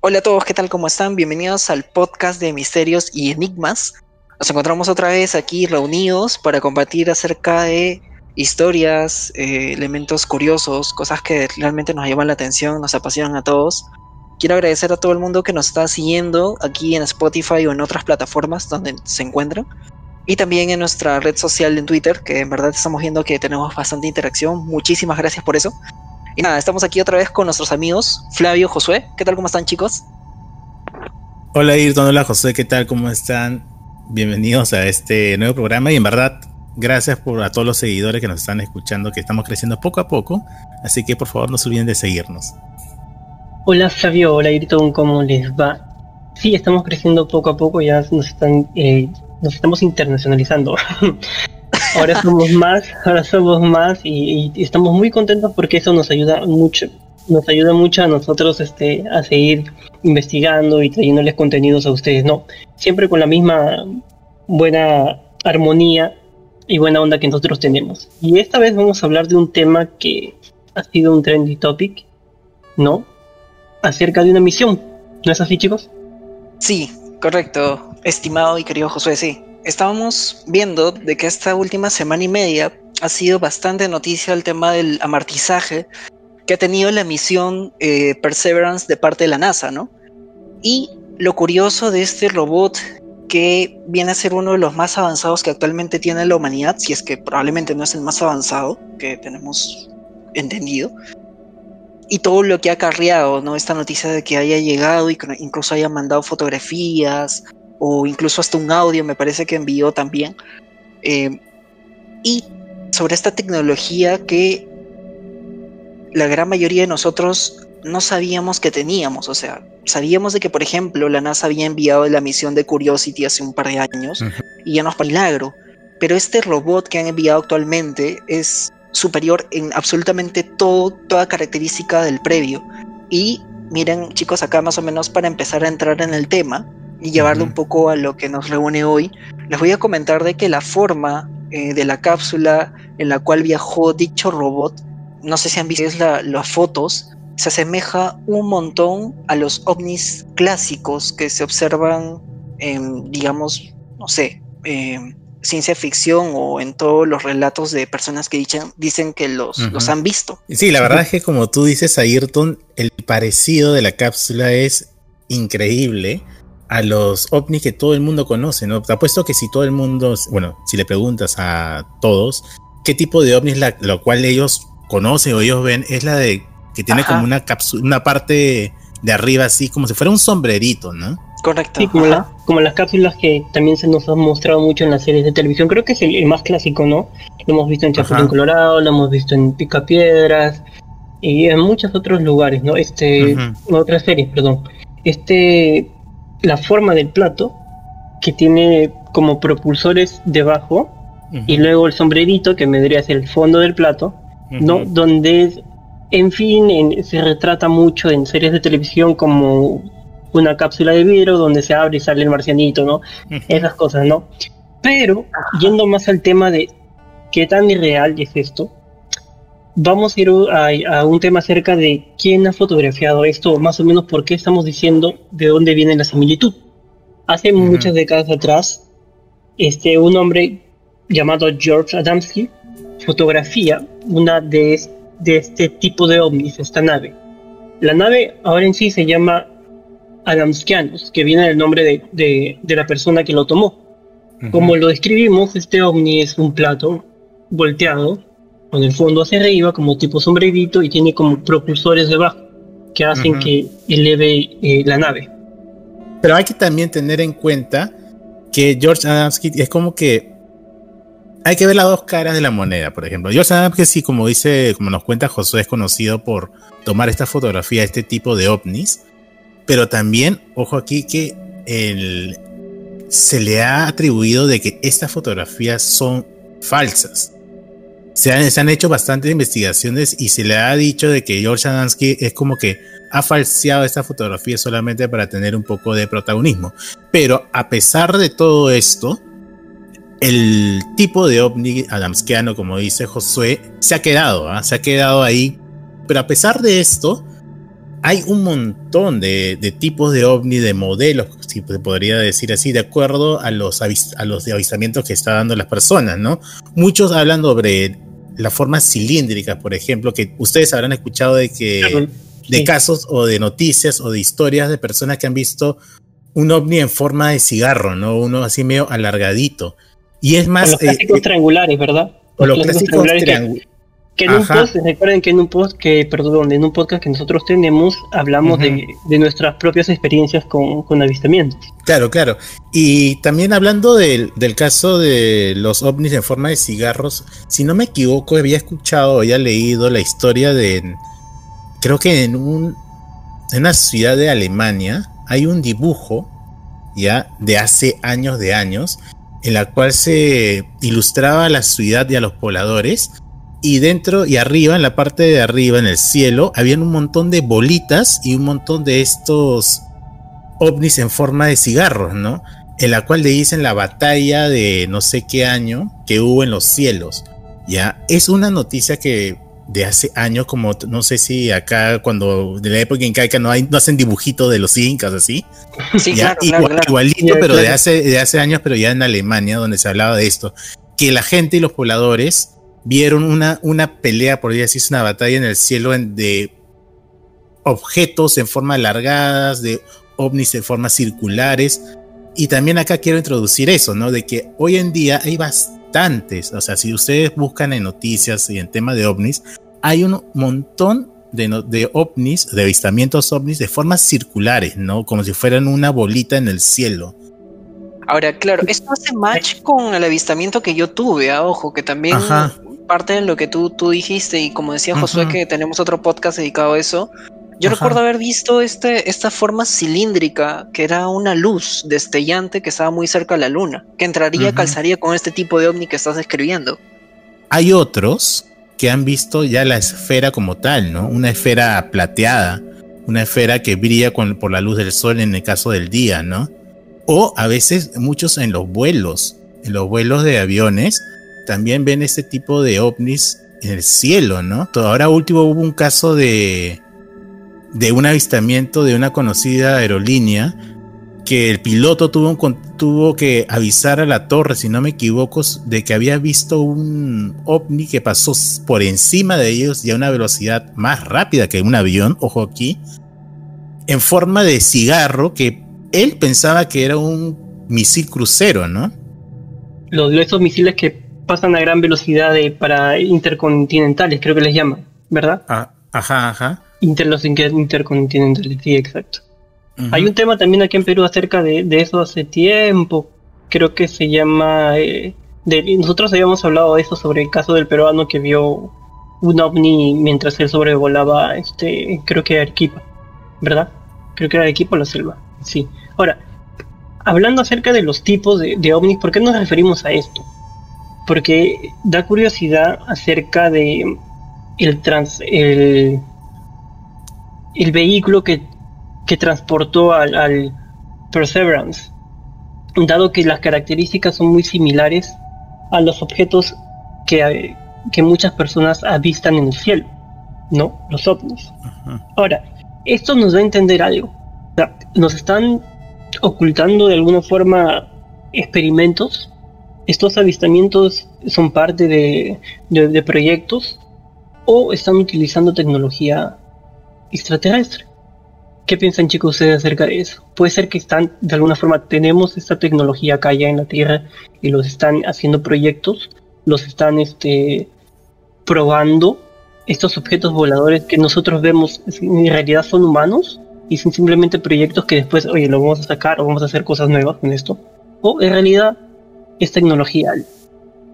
Hola a todos, ¿qué tal? ¿Cómo están? Bienvenidos al podcast de Misterios y Enigmas. Nos encontramos otra vez aquí reunidos para compartir acerca de historias, eh, elementos curiosos, cosas que realmente nos llaman la atención, nos apasionan a todos. Quiero agradecer a todo el mundo que nos está siguiendo aquí en Spotify o en otras plataformas donde se encuentran. Y también en nuestra red social en Twitter, que en verdad estamos viendo que tenemos bastante interacción. Muchísimas gracias por eso. Y nada, estamos aquí otra vez con nuestros amigos Flavio, Josué. ¿Qué tal? ¿Cómo están chicos? Hola Ayrton, hola José, ¿qué tal? ¿Cómo están? Bienvenidos a este nuevo programa y en verdad gracias por a todos los seguidores que nos están escuchando, que estamos creciendo poco a poco, así que por favor no se olviden de seguirnos. Hola Flavio, hola Ayrton, ¿cómo les va? Sí, estamos creciendo poco a poco, ya nos están, eh, nos estamos internacionalizando. ahora somos más, ahora somos más y, estamos muy contentos porque eso nos ayuda mucho, nos ayuda mucho a nosotros este, a seguir investigando y trayéndoles contenidos a ustedes, ¿no? Siempre con la misma buena armonía y buena onda que nosotros tenemos. Y esta vez vamos a hablar de un tema que ha sido un trendy topic, ¿no? Acerca de una misión. ¿No es así, chicos? Sí, correcto, estimado y querido Josué, sí estábamos viendo de que esta última semana y media ha sido bastante noticia el tema del amartizaje que ha tenido la misión eh, Perseverance de parte de la NASA, ¿no? Y lo curioso de este robot que viene a ser uno de los más avanzados que actualmente tiene la humanidad, si es que probablemente no es el más avanzado que tenemos entendido, y todo lo que ha acarreado, ¿no? Esta noticia de que haya llegado y incluso haya mandado fotografías, o incluso hasta un audio me parece que envió también. Eh, y sobre esta tecnología que la gran mayoría de nosotros no sabíamos que teníamos. O sea, sabíamos de que, por ejemplo, la NASA había enviado la misión de Curiosity hace un par de años y ya nos milagro. Pero este robot que han enviado actualmente es superior en absolutamente todo, toda característica del previo. Y miren, chicos, acá más o menos para empezar a entrar en el tema, y llevarlo un poco a lo que nos reúne hoy, les voy a comentar de que la forma eh, de la cápsula en la cual viajó dicho robot, no sé si han visto las fotos, se asemeja un montón a los ovnis clásicos que se observan en, digamos, no sé, ciencia ficción o en todos los relatos de personas que dicen, dicen que los, los han visto. Sí, la verdad es que como tú dices, Ayrton, el parecido de la cápsula es increíble a los ovnis que todo el mundo conoce, ¿no? Te apuesto que si todo el mundo, bueno, si le preguntas a todos qué tipo de ovnis la, lo cual ellos conocen o ellos ven, es la de que tiene como una cápsula, una parte de arriba así, como si fuera un sombrerito, ¿no? Correcto. Sí, como, como, las cápsulas que también se nos han mostrado mucho en las series de televisión. Creo que es el, más clásico, ¿no? Lo hemos visto en Chapulín Colorado, lo hemos visto en Picapiedras y en muchos otros lugares, ¿no? Este, en otras series, perdón. Este la forma del plato, que tiene como propulsores debajo, y luego el sombrerito, que vendría a ser el fondo del plato, ¿no? Donde, en fin, se retrata mucho en series de televisión como una cápsula de vidrio donde se abre y sale el marcianito, ¿no? Esas cosas, ¿no? Pero, yendo más al tema de qué tan irreal es esto, vamos a ir a, un tema acerca de quién ha fotografiado esto, más o menos por qué estamos diciendo de dónde viene la similitud. Hace muchas décadas atrás, este, un hombre llamado George Adamski fotografía una de, de este tipo de ovnis, esta nave. La nave ahora en sí se llama Adamskianos, que viene del nombre de, de, la persona que lo tomó. Como lo describimos, este ovni es un plato volteado con el fondo hacia arriba como tipo sombrerito y tiene como propulsores debajo que hacen que eleve eh, la nave. Pero hay que también tener en cuenta que George Adamski es como que hay que ver las dos caras de la moneda, por ejemplo. George Adamski sí, como dice, como nos cuenta Josué, es conocido por tomar esta fotografía, este tipo de ovnis, pero también, ojo aquí, que se le ha atribuido de que estas fotografías son falsas se han, hecho bastantes investigaciones y se le ha dicho de que George Adamski es como que ha falseado esta fotografía solamente para tener un poco de protagonismo. Pero a pesar de todo esto, el tipo de ovni adamskiano, como dice Josué, se ha quedado, ¿ah? se ha quedado ahí. Pero a pesar de esto, hay un montón de, tipos de ovni, de modelos, si se podría decir así, de acuerdo a los, a los avistamientos que están dando las personas, ¿no? Muchos hablan sobre la forma cilíndrica, por ejemplo, que ustedes habrán escuchado de que de casos o de noticias o de historias de personas que han visto un ovni en forma de cigarro, ¿no? Uno así medio alargadito. Y es más. los clásicos eh, triangulares, ¿verdad? O los, clásicos triangulares. Que en un post, recuerden que en un post que, perdón, en un podcast que nosotros tenemos, hablamos de, nuestras propias experiencias con, con, avistamientos. Claro, claro. Y también hablando del, caso de los ovnis en forma de cigarros, si no me equivoco, había escuchado había leído la historia de, creo que en, un, en una ciudad de Alemania hay un dibujo, ya, de hace años de años, en la cual se ilustraba la ciudad y a los pobladores y dentro y arriba, en la parte de arriba, en el cielo, habían un montón de bolitas y un montón de estos ovnis en forma de cigarros, ¿no? En la cual le dicen la batalla de no sé qué año que hubo en los cielos. Ya, es una noticia que de hace años, como no sé si acá, cuando de la época incaica no, hay, no hacen dibujitos de los incas así. Sí, claro, Igualito, pero de hace, de hace años, pero ya en Alemania, donde se hablaba de esto. Que la gente y los pobladores vieron una, una pelea, por decirse, una batalla en el cielo de objetos en forma alargadas, de ovnis en formas circulares. Y también acá quiero introducir eso, ¿no? De que hoy en día hay bastantes, o sea, si ustedes buscan en noticias y en tema de ovnis, hay un montón de, de ovnis, de avistamientos ovnis de formas circulares, ¿no? Como si fueran una bolita en el cielo. Ahora, claro, esto hace match con el avistamiento que yo tuve, a ¿ah? ojo, que también parte de lo que tú, tú dijiste y como decía Josué que tenemos otro podcast dedicado a eso, yo recuerdo haber visto este, esta forma cilíndrica que era una luz destellante que estaba muy cerca de la luna, que entraría, calzaría con este tipo de ovni que estás describiendo. Hay otros que han visto ya la esfera como tal, ¿no? Una esfera plateada, una esfera que brilla por la luz del sol en el caso del día, ¿no? O a veces muchos en los vuelos, en los vuelos de aviones, también ven este tipo de ovnis en el cielo, ¿no? Ahora último hubo un caso de, de un avistamiento de una conocida aerolínea que el piloto tuvo, tuvo que avisar a la torre, si no me equivoco, de que había visto un ovni que pasó por encima de ellos y a una velocidad más rápida que un avión, ojo aquí, en forma de cigarro que él pensaba que era un misil crucero, ¿no? Los esos misiles que pasan a gran velocidad de, para intercontinentales, creo que les llaman, ¿verdad? Ah, ajá, ajá. Inter, los intercontinentales, sí, exacto. Hay un tema también aquí en Perú acerca de, eso hace tiempo. Creo que se llama. Eh, nosotros habíamos hablado de eso sobre el caso del peruano que vio un ovni mientras él sobrevolaba, este, creo que Arequipa, ¿verdad? Creo que era Arequipa o la selva. Sí. Ahora, hablando acerca de los tipos de, de ovnis, ¿por qué nos referimos a esto? Porque da curiosidad acerca de el, trans, el, el vehículo que, que transportó al, Perseverance, dado que las características son muy similares a los objetos que, que muchas personas avistan en el cielo, ¿no? Los ovnis. Ahora, esto nos da a entender algo. nos están ocultando de alguna forma experimentos ¿Estos avistamientos son parte de, proyectos o están utilizando tecnología extraterrestre? ¿Qué piensan chicos ustedes acerca de eso? Puede ser que están, de alguna forma, tenemos esta tecnología acá ya en la Tierra y los están haciendo proyectos, los están este, probando. Estos objetos voladores que nosotros vemos en realidad son humanos y son simplemente proyectos que después, oye, lo vamos a sacar o vamos a hacer cosas nuevas con esto. O en realidad es tecnología,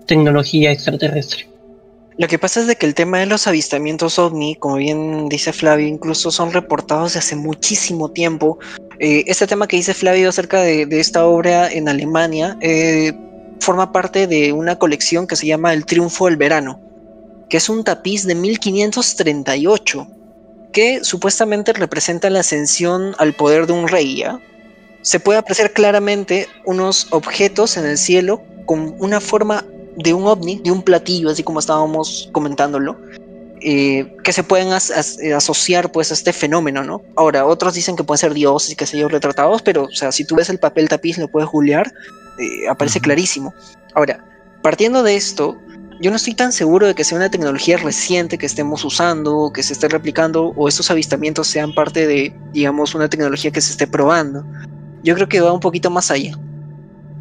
tecnología extraterrestre. Lo que pasa es de que el tema de los avistamientos ovni, como bien dice Flavio, incluso son reportados de hace muchísimo tiempo. Eh, este tema que dice Flavio acerca de, esta obra en Alemania eh, forma parte de una colección que se llama El Triunfo del Verano, que es un tapiz de 1538 que supuestamente representa la ascensión al poder de un rey, ¿ya? Se puede apreciar claramente unos objetos en el cielo con una forma de un ovni, de un platillo, así como estábamos comentándolo, eh, que se pueden asociar pues a este fenómeno, ¿no? Ahora, otros dicen que pueden ser dioses y que se yo retratados, pero, o sea, si tú ves el papel tapiz, lo puedes googlear, eh, aparece clarísimo. Ahora, partiendo de esto, yo no estoy tan seguro de que sea una tecnología reciente que estemos usando, que se esté replicando, o estos avistamientos sean parte de, digamos, una tecnología que se esté probando. Yo creo que va un poquito más allá.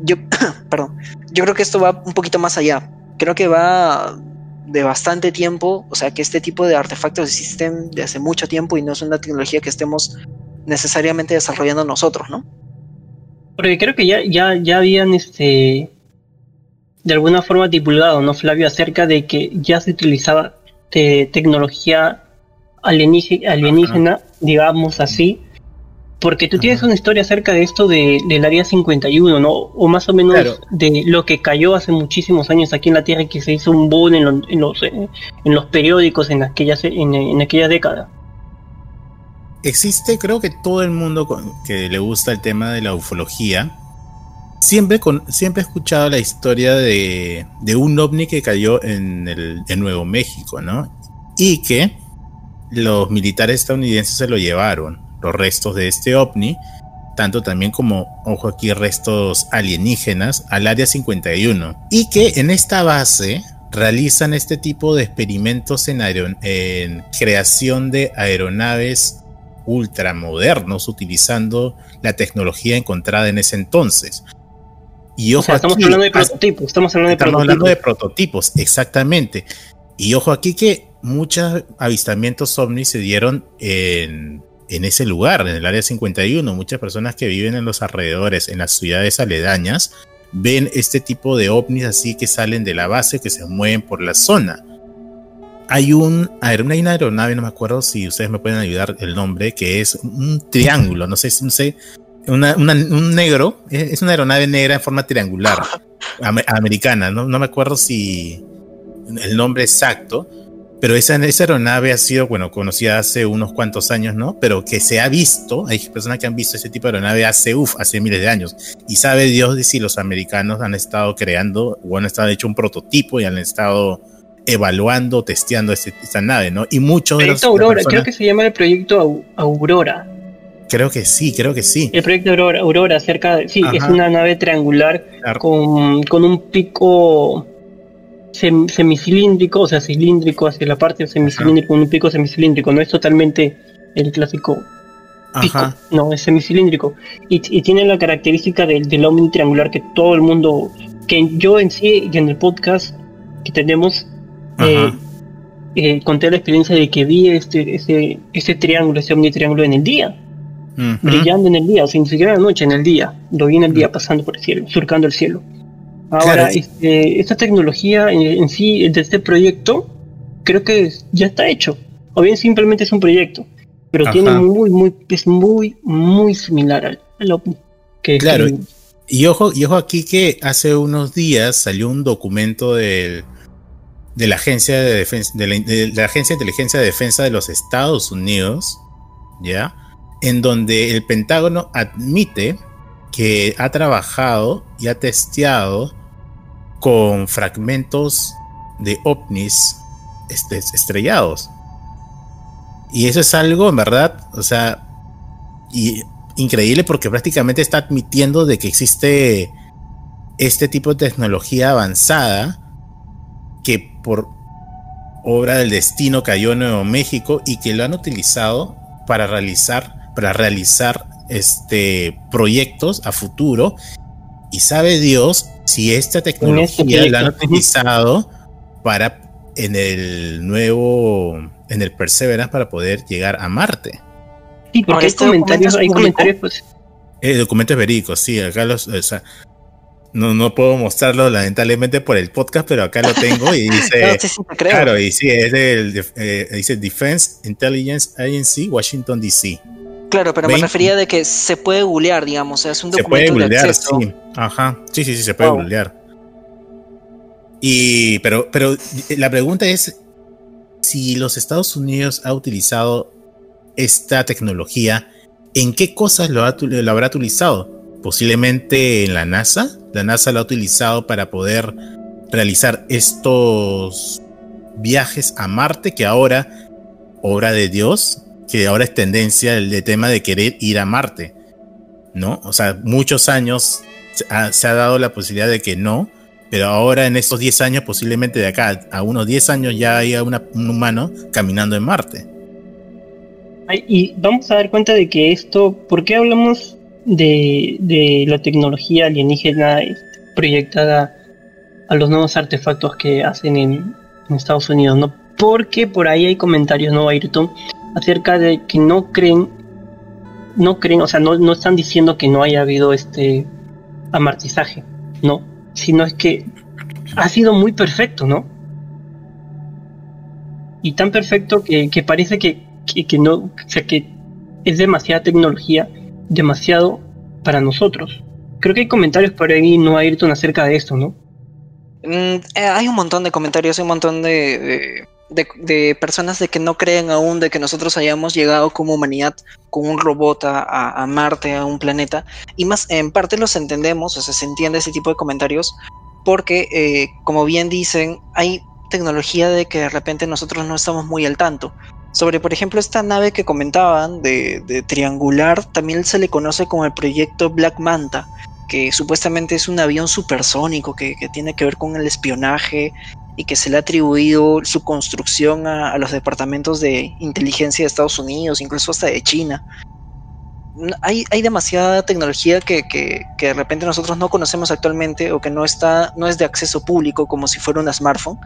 Yo, perdón, yo creo que esto va un poquito más allá. Creo que va de bastante tiempo, o sea, que este tipo de artefactos existen de hace mucho tiempo y no es una tecnología que estemos necesariamente desarrollando nosotros, ¿no? Porque creo que ya, ya, ya habían este de alguna forma divulgado, ¿no, Flavio? Acerca de que ya se utilizaba tecnología alienígena, digamos así, porque tú tienes una historia acerca de esto de, del Área 51, ¿no? O más o menos de lo que cayó hace muchísimos años aquí en la Tierra y que se hizo un boom en, en, los, en los periódicos en, aquellas, en, en aquella década. Existe, creo que todo el mundo que le gusta el tema de la ufología, siempre, con, siempre he escuchado la historia de, de un ovni que cayó en, el, en Nuevo México, ¿no? Y que los militares estadounidenses se lo llevaron los restos de este ovni, tanto también como, ojo aquí, restos alienígenas al Área 51. Y que en esta base realizan este tipo de experimentos en, en creación de aeronaves ultramodernos utilizando la tecnología encontrada en ese entonces. Y ojo estamos hablando de prototipos, estamos hablando de estamos hablando de prototipos, exactamente. Y ojo aquí que muchos avistamientos ovnis se dieron en en ese lugar, en el área 51. Muchas personas que viven en los alrededores, en las ciudades aledañas, ven este tipo de ovnis así que salen de la base, que se mueven por la zona. Hay un, hay una aeronave, no me acuerdo si ustedes me pueden ayudar el nombre, que es un triángulo, no sé, no sé, un negro, es una aeronave negra en forma triangular, americana, no, no me acuerdo si el nombre exacto, pero esa, esa aeronave ha sido, bueno, conocida hace unos cuantos años, ¿no? Pero que se ha visto, hay personas que han visto ese tipo de aeronave hace, uff, hace miles de años. Y sabe Dios de si los americanos han estado creando o han estado hecho un prototipo y han estado evaluando, testeando este, esta nave, ¿no? Y muchos de los, Aurora, creo que se llama el proyecto Aurora. Creo que sí, creo que sí. El proyecto Aurora, Aurora cerca de, sí, es una nave triangular con, con un pico semicilíndrico, o sea, cilíndrico hacia la parte semicilíndrico, un pico semicilíndrico, no es totalmente el clásico pico, no, es semicilíndrico. Y, tiene la característica del, del ovni triangular que todo el mundo, que yo en sí y en el podcast que tenemos, eh, eh, conté la experiencia de que vi este, este, este triángulo, este omni triángulo en el día. Brillando en el día, o sea, ni siquiera en la noche, en el día. Lo vi en el día pasando por el cielo, surcando el cielo. Ahora, este, esta tecnología en, sí, de este proyecto, creo que ya está hecho. O bien simplemente es un proyecto, pero tiene muy, muy, es muy, muy similar al, al Que, claro. y ojo, y ojo aquí que hace unos días salió un documento de, de la agencia de defensa, de la, agencia de inteligencia de defensa de los Estados Unidos, ya, en donde el Pentágono admite que ha trabajado y ha testeado con fragmentos de ovnis este, estrellados. Y eso es algo, en verdad, o sea, increíble porque prácticamente está admitiendo de que existe este tipo de tecnología avanzada que por obra del destino cayó en Nuevo México y que lo han utilizado para realizar para realizar este proyectos a futuro y sabe Dios si esta tecnología la han utilizado para en el nuevo, en el Perseverance para poder llegar a Marte. Sí, porque hay este comentarios, hay comentarios, pues. Eh, documentos verídicos, sí, acá los, o sea, no, no puedo mostrarlo lamentablemente por el podcast, pero acá lo tengo y dice, claro, y sí, es del, eh, dice Defense Intelligence Agency, Washington DC. Claro, pero me refería de que se puede googlear, digamos, es un documento de acceso. Sí. Ajá, sí, sí, sí, se puede wow. Y, pero, pero la pregunta es si los Estados Unidos ha utilizado esta tecnología, ¿en qué cosas lo, lo habrá utilizado? Posiblemente en la NASA. La NASA lo ha utilizado para poder realizar estos viajes a Marte que ahora, obra de Dios, que ahora es tendencia el, tema de querer ir a Marte, ¿no? O sea, muchos años se ha, dado la posibilidad de que no, pero ahora en estos 10 años, posiblemente de acá a unos 10 años ya haya un humano caminando en Marte. Y vamos a dar cuenta de que esto, ¿por qué hablamos de, la tecnología alienígena proyectada a los nuevos artefactos que hacen en, Estados Unidos? ¿no? Porque por ahí hay comentarios, ¿no, Ayrton? Acerca de que no creen, no creen, o sea, no, no están diciendo que no haya habido este amartizaje, no, sino es que ha sido muy perfecto, ¿no? Y tan perfecto que, que parece que que, no, o sea, que es demasiada tecnología, demasiado para nosotros. Creo que hay comentarios por ahí, no Ayrton, acerca de esto, ¿no? Mm, eh, hay un montón de comentarios, hay un montón de, personas de que no creen aún de que nosotros hayamos llegado como humanidad con un robot a, Marte, a un planeta. Y más, en parte los entendemos, o sea, se entiende ese tipo de comentarios, porque, eh, como bien dicen, hay tecnología de que de repente nosotros no estamos muy al tanto. Sobre, por ejemplo, esta nave que comentaban de, triangular, también se le conoce como el proyecto Black Manta, que supuestamente es un avión supersónico que, tiene que ver con el espionaje y que se le ha atribuido su construcción a, los departamentos de inteligencia de Estados Unidos, incluso hasta de China. Hay, hay demasiada tecnología que, que, de repente nosotros no conocemos actualmente o que no, está, no es de acceso público como si fuera una smartphone,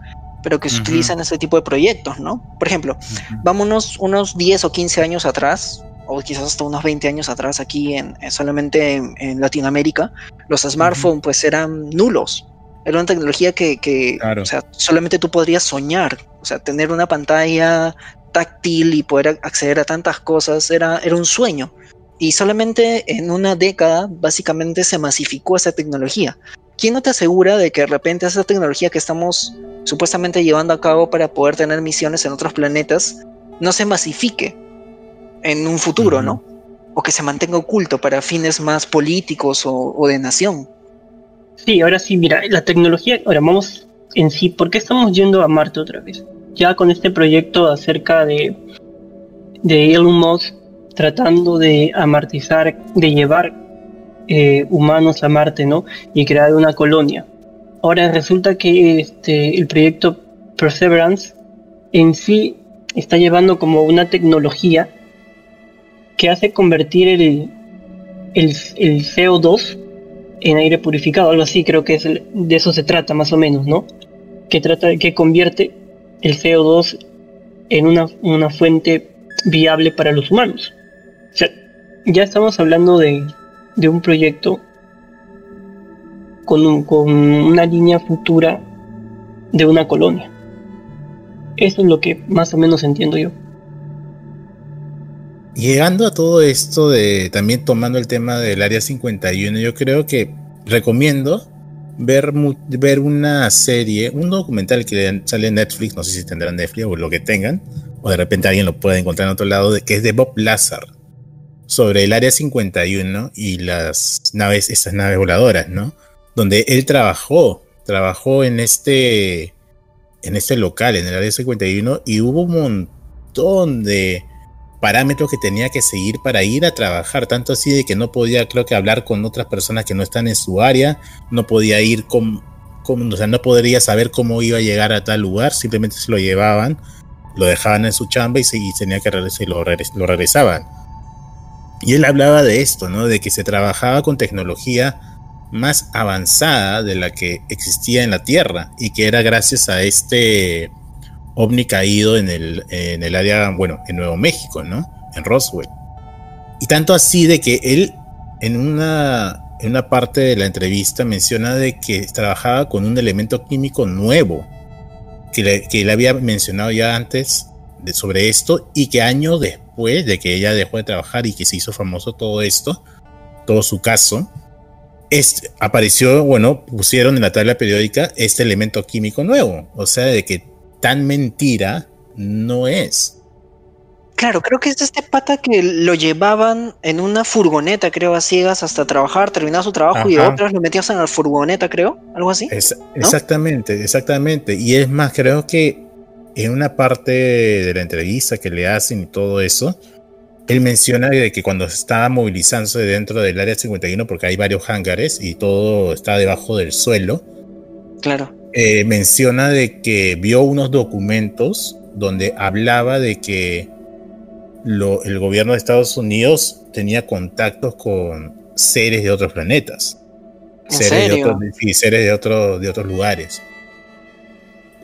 pero que se utilizan en ese tipo de proyectos, ¿no? Por ejemplo, vámonos unos 10 o 15 años atrás, o quizás hasta unos 20 años atrás aquí en, solamente en, Latinoamérica, los smartphones pues eran nulos. Era una tecnología que, o sea, solamente tú podrías soñar, o sea, tener una pantalla táctil y poder acceder a tantas cosas era, era un sueño. Y solamente en una década básicamente se masificó esa tecnología. ¿Quién no te asegura de que de repente esa tecnología que estamos supuestamente llevando a cabo para poder tener misiones en otros planetas no se masifique en un futuro, ¿no? O que se mantenga oculto para fines más políticos o, de nación. Sí, ahora sí, mira, la tecnología, ahora vamos en sí, ¿por qué estamos yendo a Marte otra vez? Ya con este proyecto acerca de, de Elon Musk tratando de amartizar, de llevar eh, humanos a Marte, ¿no? Y crear una colonia. Ahora resulta que este, el proyecto Perseverance en sí está llevando como una tecnología que hace convertir el, el, CO2 en aire purificado, algo así creo que es de eso se trata más o menos, ¿no? Que trata que convierte el CO2 en una, una fuente viable para los humanos. O sea, ya estamos hablando de, de un proyecto con, con una línea futura de una colonia. Eso es lo que más o menos entiendo yo. Llegando a todo esto de también tomando el tema del área 51, yo creo que recomiendo ver, ver una serie, un documental que sale en Netflix, no sé si tendrán Netflix o lo que tengan, o de repente alguien lo puede encontrar en otro lado, que es de Bob Lazar, sobre el área 51 y las naves, estas naves voladoras, ¿no? donde él trabajó, trabajó en este, en este local, en el área 51, y hubo un montón de parámetros que tenía que seguir para ir a trabajar, tanto así de que no podía, creo que, hablar con otras personas que no están en su área, no podía ir con, o sea, no podría saber cómo iba a llegar a tal lugar, simplemente se lo llevaban, lo dejaban en su chamba y, se, tenía que regresar y lo, lo regresaban. Y él hablaba de esto, ¿no? De que se trabajaba con tecnología más avanzada de la que existía en la Tierra y que era gracias a este ovni caído en el, en el área, bueno, en Nuevo México, ¿no? En Roswell. Y tanto así de que él en una, en una parte de la entrevista menciona de que trabajaba con un elemento químico nuevo, que le, que le había mencionado ya antes de, sobre esto y que años después de que ella dejó de trabajar y que se hizo famoso todo esto, todo su caso, apareció, bueno, pusieron en la tabla periódica este elemento químico nuevo. O sea, de que tan mentira no es. Claro, creo que es este pata que lo llevaban en una furgoneta, creo, a ciegas hasta trabajar, terminaba su trabajo y otros lo metías en la furgoneta, creo, algo así. Exactamente, exactamente. Y es más, creo que en una parte de la entrevista que le hacen y todo eso, él menciona de que cuando estaba movilizándose dentro del área 51, porque hay varios hangares y todo está debajo del suelo. Claro. Eh, menciona de que vio unos documentos donde hablaba de que el gobierno de Estados Unidos tenía contactos con seres de otros planetas. seres, De otros, seres de, otro, de otros lugares.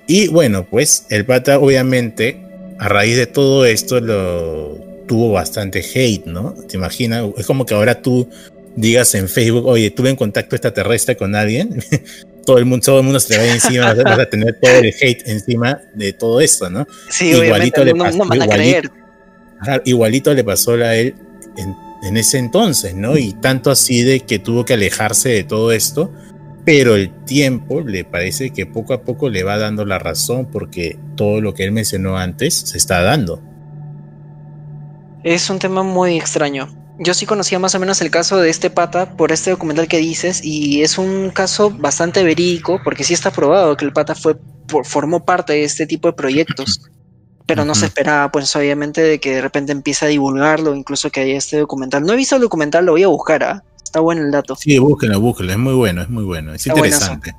Y bueno, pues el pata obviamente a raíz de todo esto lo tuvo bastante hate, ¿no? ¿Te imaginas? Es como que ahora tú digas en Facebook, oye, tuve en contacto extraterrestre con alguien, todo el mundo, todo el mundo se te va encima, vas a tener todo el hate encima de todo esto, ¿no? Sí, igualito le pasó, igualito, le pasó a él en, en, ese entonces, ¿no? Y tanto así de que tuvo que alejarse de todo esto, pero el tiempo le parece que poco a poco le va dando la razón porque todo lo que él mencionó antes se está dando. Es un tema muy extraño. Yo sí conocía más o menos el caso de este pata por este documental que dices y es un caso bastante verídico porque sí está probado que el pata fue formó parte de este tipo de proyectos. Pero no se esperaba, pues obviamente, de que de repente empiece a divulgarlo, incluso que haya este documental. No he visto el documental, lo voy a buscar, ¿ah? Está bueno el dato. Sí, búsquenlo, búsquenlo, es muy bueno, es muy bueno, es interesante.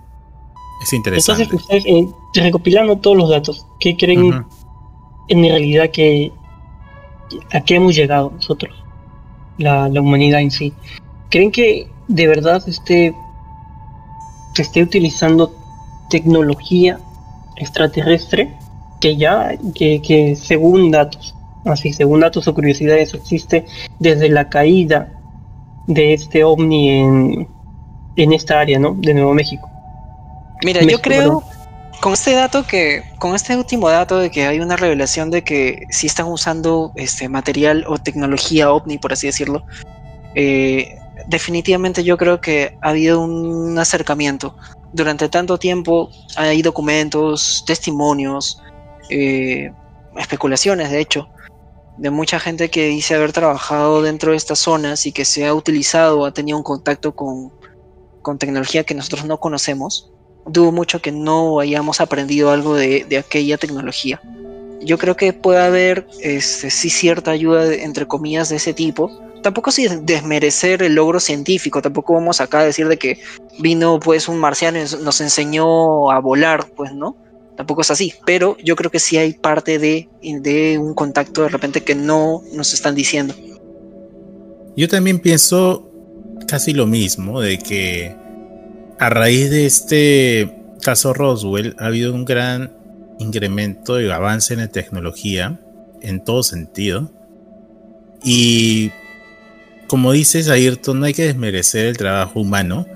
Es interesante. Entonces, ustedes, eh, recopilando todos los datos, ¿qué creen en realidad que a qué hemos llegado nosotros, la, humanidad en sí. ¿Creen que de verdad esté, se esté utilizando tecnología extraterrestre que ya, que, según datos, así, según datos o curiosidades, existe desde la caída de este ovni en, en esta área, ¿no? De Nuevo México. Mira, yo creo, con este dato que, con este último dato de que hay una revelación de que sí están usando este material o tecnología ovni, por así decirlo, eh, definitivamente yo creo que ha habido un acercamiento. Durante tanto tiempo hay documentos, testimonios, eh, especulaciones, de hecho, de mucha gente que dice haber trabajado dentro de estas zonas y que se ha utilizado, ha tenido un contacto con, con tecnología que nosotros no conocemos dudo mucho que no hayamos aprendido algo de, aquella tecnología. Yo creo que puede haber este, sí cierta ayuda, entre comillas, de ese tipo. Tampoco sin desmerecer el logro científico, tampoco vamos acá a decir de que vino pues un marciano y nos enseñó a volar, pues no. Tampoco es así, pero yo creo que sí hay parte de, de un contacto de repente que no nos están diciendo. Yo también pienso casi lo mismo, de que a raíz de este caso Roswell ha habido un gran incremento y avance en la tecnología en todo sentido. Y como dices, Ayrton, no hay que desmerecer el trabajo humano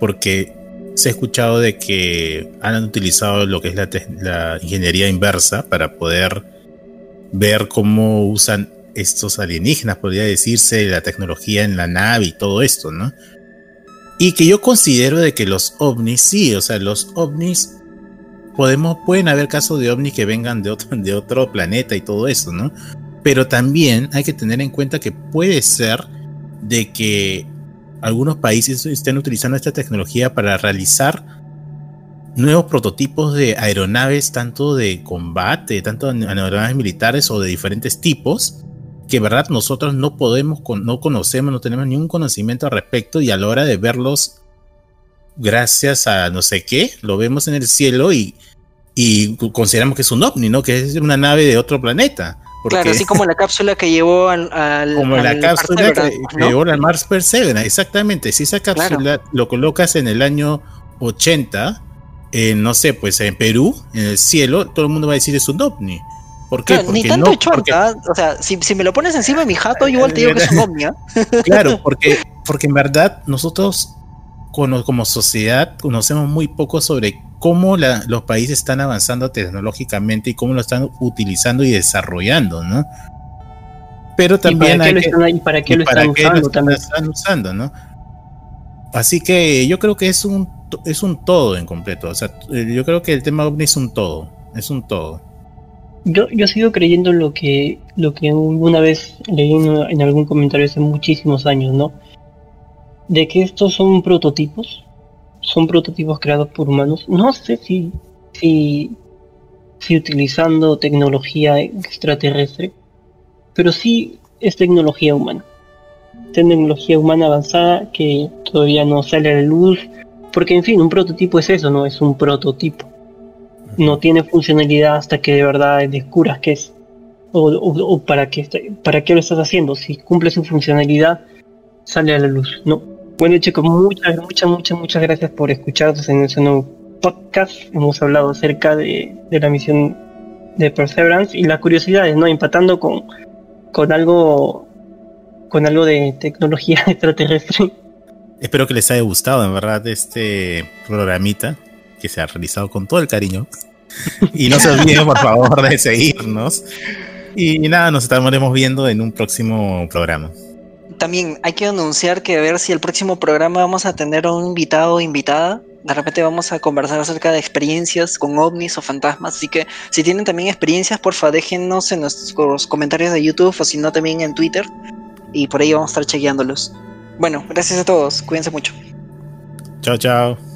porque se ha escuchado de que han utilizado lo que es la, la ingeniería inversa para poder ver cómo usan estos alienígenas, podría decirse, la tecnología en la nave y todo esto, ¿no? Y que yo considero de que los ovnis, sí, o sea, los ovnis, podemos, pueden haber casos de ovnis que vengan de otro, de otro planeta y todo eso, ¿no? Pero también hay que tener en cuenta que puede ser de que algunos países estén utilizando esta tecnología para realizar nuevos prototipos de aeronaves, tanto de combate, tanto aeronaves militares o de diferentes tipos, que verdad nosotros no podemos, no conocemos, no tenemos ningún conocimiento al respecto y a la hora de verlos, gracias a no sé qué, lo vemos en el cielo y, y consideramos que es un ovni, ¿no? Que es una nave de otro planeta. claro, así como la cápsula que llevó al... como la cápsula que, llevó al Mars Perseverance, exactamente. Si esa cápsula lo colocas en el año 80, no sé, pues en Perú, en el cielo, todo el mundo va a decir es un ovni. ¿Por qué? ni tanto chorta, o sea, si, me lo pones encima de mi jato, igual te digo que es un ovni. Claro, porque, porque en verdad nosotros como, sociedad conocemos muy poco sobre cómo los países están avanzando tecnológicamente y cómo lo están utilizando y desarrollando, ¿no? Pero también hay que, para qué lo están, usando, ¿no? Así que yo creo que es un es un todo en completo. O sea, yo creo que el tema ovni es un todo. Es un todo. Yo, yo sigo creyendo lo que, lo que una vez leí en, algún comentario hace muchísimos años, ¿no? De que estos son prototipos, son prototipos creados por humanos. No sé si, si sí utilizando tecnología extraterrestre, pero sí es tecnología humana. Tecnología humana avanzada que todavía no sale a la luz, porque en fin, un prototipo es eso, no es un prototipo. No tiene funcionalidad hasta que de verdad descubras qué es o, para, qué, para qué lo estás haciendo. Si cumple su funcionalidad, sale a la luz. No. Bueno chicos, muchas, muchas, muchas, muchas gracias por escucharnos en este nuevo podcast. Hemos hablado acerca de, la misión de Perseverance y las curiosidades, ¿no? Empatando con, con algo con algo de tecnología extraterrestre. Espero que les haya gustado, en verdad, este programita que se ha realizado con todo el cariño. Y no se olviden, por favor, de seguirnos. Y nada, nos estaremos viendo en un próximo programa. También hay que anunciar que a ver si el próximo programa vamos a tener un invitado o invitada. De repente vamos a conversar acerca de experiencias con ovnis o fantasmas. Así que si tienen también experiencias, porfa, déjennos en nuestros comentarios de YouTube o si no también en Twitter. Y por ahí vamos a estar chequeándolos. Bueno, gracias a todos. Cuídense mucho. Chao, chao.